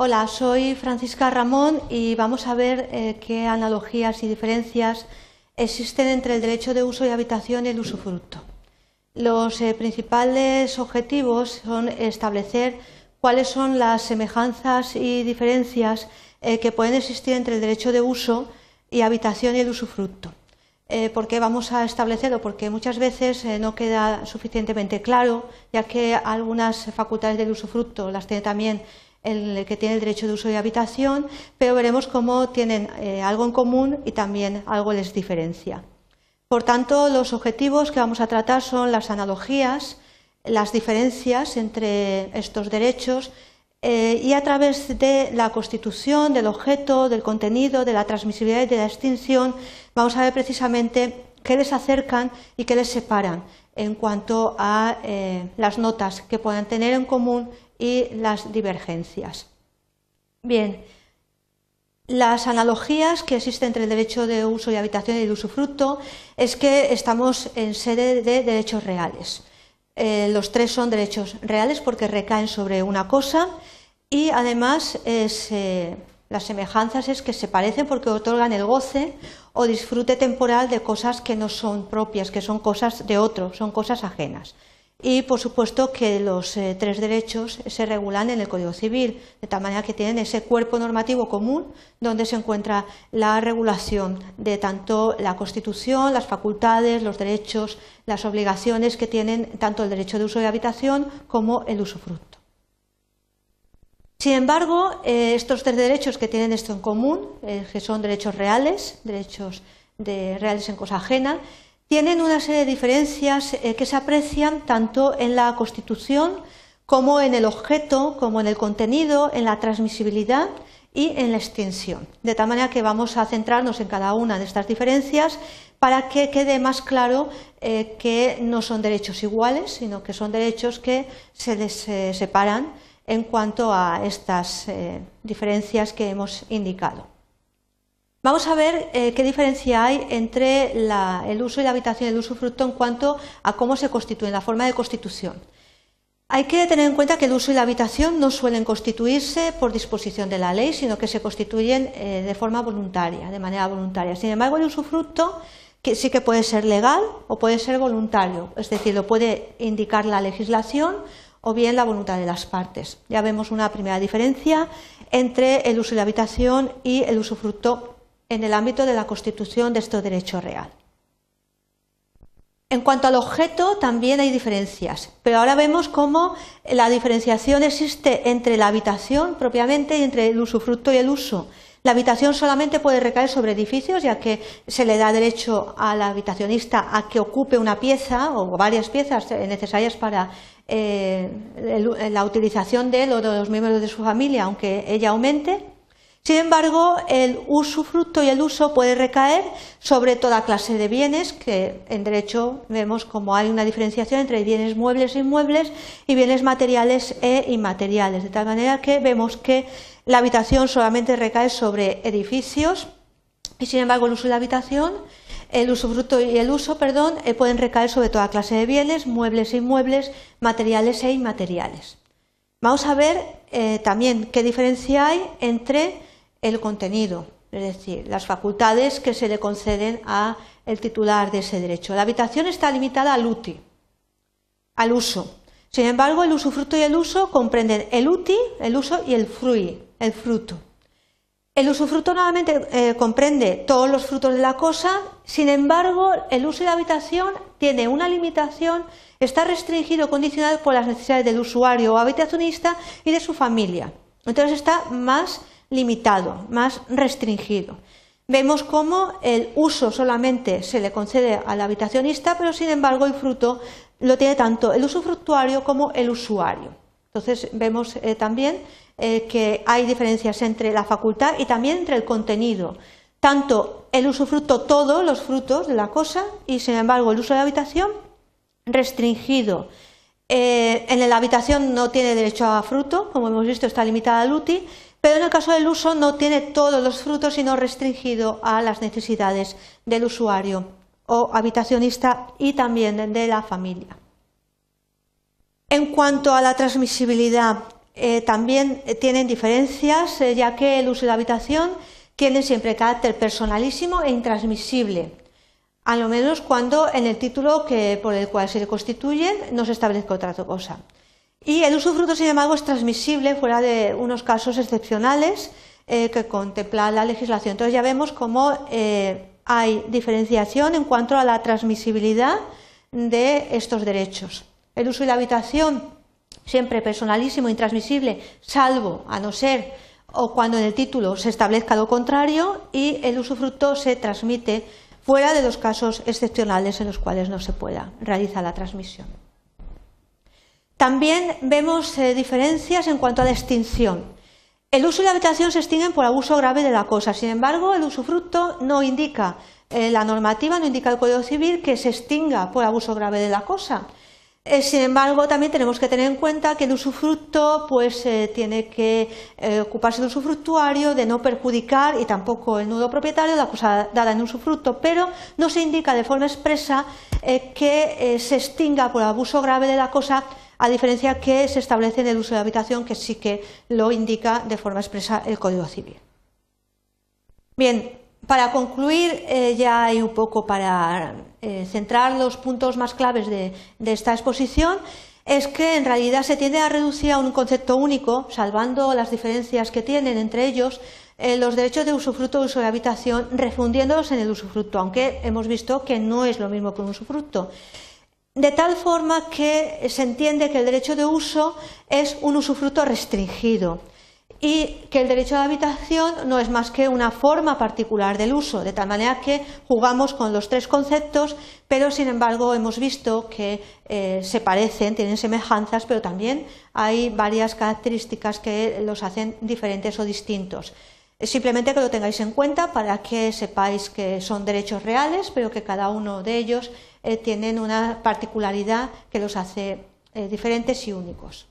Hola, soy Francisca Ramón y vamos a ver eh, qué analogías y diferencias existen entre el derecho de uso y habitación y el usufructo. Los eh, principales objetivos son establecer cuáles son las semejanzas y diferencias eh, que pueden existir entre el derecho de uso y habitación y el usufructo. ¿Por qué vamos a establecerlo? Porque muchas veces no queda suficientemente claro, ya que algunas facultades del usufructo las tiene también el que tiene el derecho de uso y habitación, pero veremos cómo tienen eh, algo en común y también algo les diferencia. Por tanto, los objetivos que vamos a tratar son las analogías, las diferencias entre estos derechos eh, y a través de la constitución, del objeto, del contenido, de la transmisibilidad y de la extinción, vamos a ver precisamente qué les acercan y qué les separan en cuanto a eh, las notas que puedan tener en común y las divergencias. Bien, las analogías que existen entre el derecho de uso y habitación y el usufructo es que estamos en sede de derechos reales. Eh, los tres son derechos reales porque recaen sobre una cosa y además eh, las semejanzas es que se parecen porque otorgan el goce o disfrute temporal de cosas que no son propias, que son cosas de otro, son cosas ajenas. Y por supuesto que los eh, tres derechos se regulan en el Código Civil, de tal manera que tienen ese cuerpo normativo común donde se encuentra la regulación de tanto la Constitución, las facultades, los derechos, las obligaciones que tienen tanto el derecho de uso y habitación como el usufructo. Sin embargo, eh, estos tres derechos que tienen esto en común, eh, que son derechos reales, derechos de, reales en cosa ajena, tienen una serie de diferencias eh, que se aprecian tanto en la Constitución como en el objeto, como en el contenido, en la transmisibilidad y en la extensión. De tal manera que vamos a centrarnos en cada una de estas diferencias para que quede más claro que no son derechos iguales, sino que son derechos que se les separan en cuanto a estas eh, diferencias que hemos indicado. Vamos a ver eh, qué diferencia hay entre el uso y la habitación y el usufructo en cuanto a cómo se constituyen, la forma de constitución. Hay que tener en cuenta que el uso y la habitación no suelen constituirse por disposición de la ley, sino que se constituyen eh, de forma voluntaria, de manera voluntaria. Sin embargo, el usufructo que sí que puede ser legal o puede ser voluntario, es decir, lo puede indicar la legislación o bien la voluntad de las partes. Ya vemos una primera diferencia entre el uso y la habitación y el usufructo en el ámbito de la constitución de este derecho real. En cuanto al objeto, también hay diferencias, pero ahora vemos cómo la diferenciación existe entre la habitación propiamente y entre el usufructo y el uso. La habitación solamente puede recaer sobre edificios, ya que se le da derecho al habitacionista a que ocupe una pieza o varias piezas necesarias para eh, la utilización de él o de los miembros de su familia, aunque ella aumente. Sin embargo, el usufructo y el uso puede recaer sobre toda clase de bienes, que en derecho vemos como hay una diferenciación entre bienes muebles e inmuebles y bienes materiales e inmateriales, de tal manera que vemos que la habitación solamente recae sobre edificios y, sin embargo, el uso de la habitación el usufructo y el uso, perdón, eh, pueden recaer sobre toda clase de bienes, muebles e inmuebles, materiales e inmateriales. Vamos a ver eh, también qué diferencia hay entre el contenido, es decir, las facultades que se le conceden al titular de ese derecho. La habitación está limitada al UTI, al uso. Sin embargo, el usufructo y el uso comprenden el UTI, el uso y el frui, el fruto. El usufructo nuevamente eh, comprende todos los frutos de la cosa, sin embargo, el uso y la habitación tiene una limitación, está restringido, condicionado por las necesidades del usuario o habitacionista y de su familia. Entonces está más limitado, más restringido. Vemos cómo el uso solamente se le concede al habitacionista, pero sin embargo el fruto lo tiene tanto el usufructuario como el usuario. Entonces vemos eh, también eh, que hay diferencias entre la facultad y también entre el contenido. Tanto el usufructo, todos los frutos de la cosa, y sin embargo el uso de la habitación restringido. Eh, en la habitación no tiene derecho a fruto, como hemos visto está limitada al UTI, pero en el caso del uso no tiene todos los frutos, sino restringido a las necesidades del usuario o habitacionista y también de la familia. En cuanto a la transmisibilidad eh, también tienen diferencias, ya que el uso de la habitación tiene siempre carácter personalísimo e intransmisible, a lo menos cuando en el título que, por el cual se le constituyen no se establezca otra cosa. Y el usufructo, sin embargo, es transmisible fuera de unos casos excepcionales que contempla la legislación. Entonces ya vemos cómo hay diferenciación en cuanto a la transmisibilidad de estos derechos. El uso y la habitación, siempre personalísimo, intransmisible, salvo a no ser o cuando en el título se establezca lo contrario y el usufructo se transmite fuera de los casos excepcionales en los cuales no se pueda realizar la transmisión. También vemos eh, diferencias en cuanto a la extinción. El uso y la habitación se extinguen por abuso grave de la cosa. Sin embargo, el usufructo no indica, eh, la normativa no indica el Código Civil que se extinga por abuso grave de la cosa. Eh, sin embargo, también tenemos que tener en cuenta que el usufructo pues, tiene que ocuparse del usufructuario, de no perjudicar y tampoco el nudo propietario la cosa dada en usufructo, pero no se indica de forma expresa que se extinga por abuso grave de la cosa a diferencia que se establece en el uso de habitación, que sí que lo indica de forma expresa el Código Civil. Bien, para concluir, eh, ya hay un poco para eh, centrar los puntos más claves de, esta exposición, es que en realidad se tiende a reducir a un concepto único, salvando las diferencias que tienen entre ellos, eh, los derechos de usufructo y uso de habitación, refundiéndolos en el usufructo, aunque hemos visto que no es lo mismo que un usufructo de tal forma que se entiende que el derecho de uso es un usufructo restringido y que el derecho de habitación no es más que una forma particular del uso, de tal manera que jugamos con los tres conceptos, pero sin embargo hemos visto que eh, se parecen, tienen semejanzas, pero también hay varias características que los hacen diferentes o distintos. Simplemente que lo tengáis en cuenta para que sepáis que son derechos reales, pero que cada uno de ellos eh, tienen una particularidad que los hace eh, diferentes y únicos.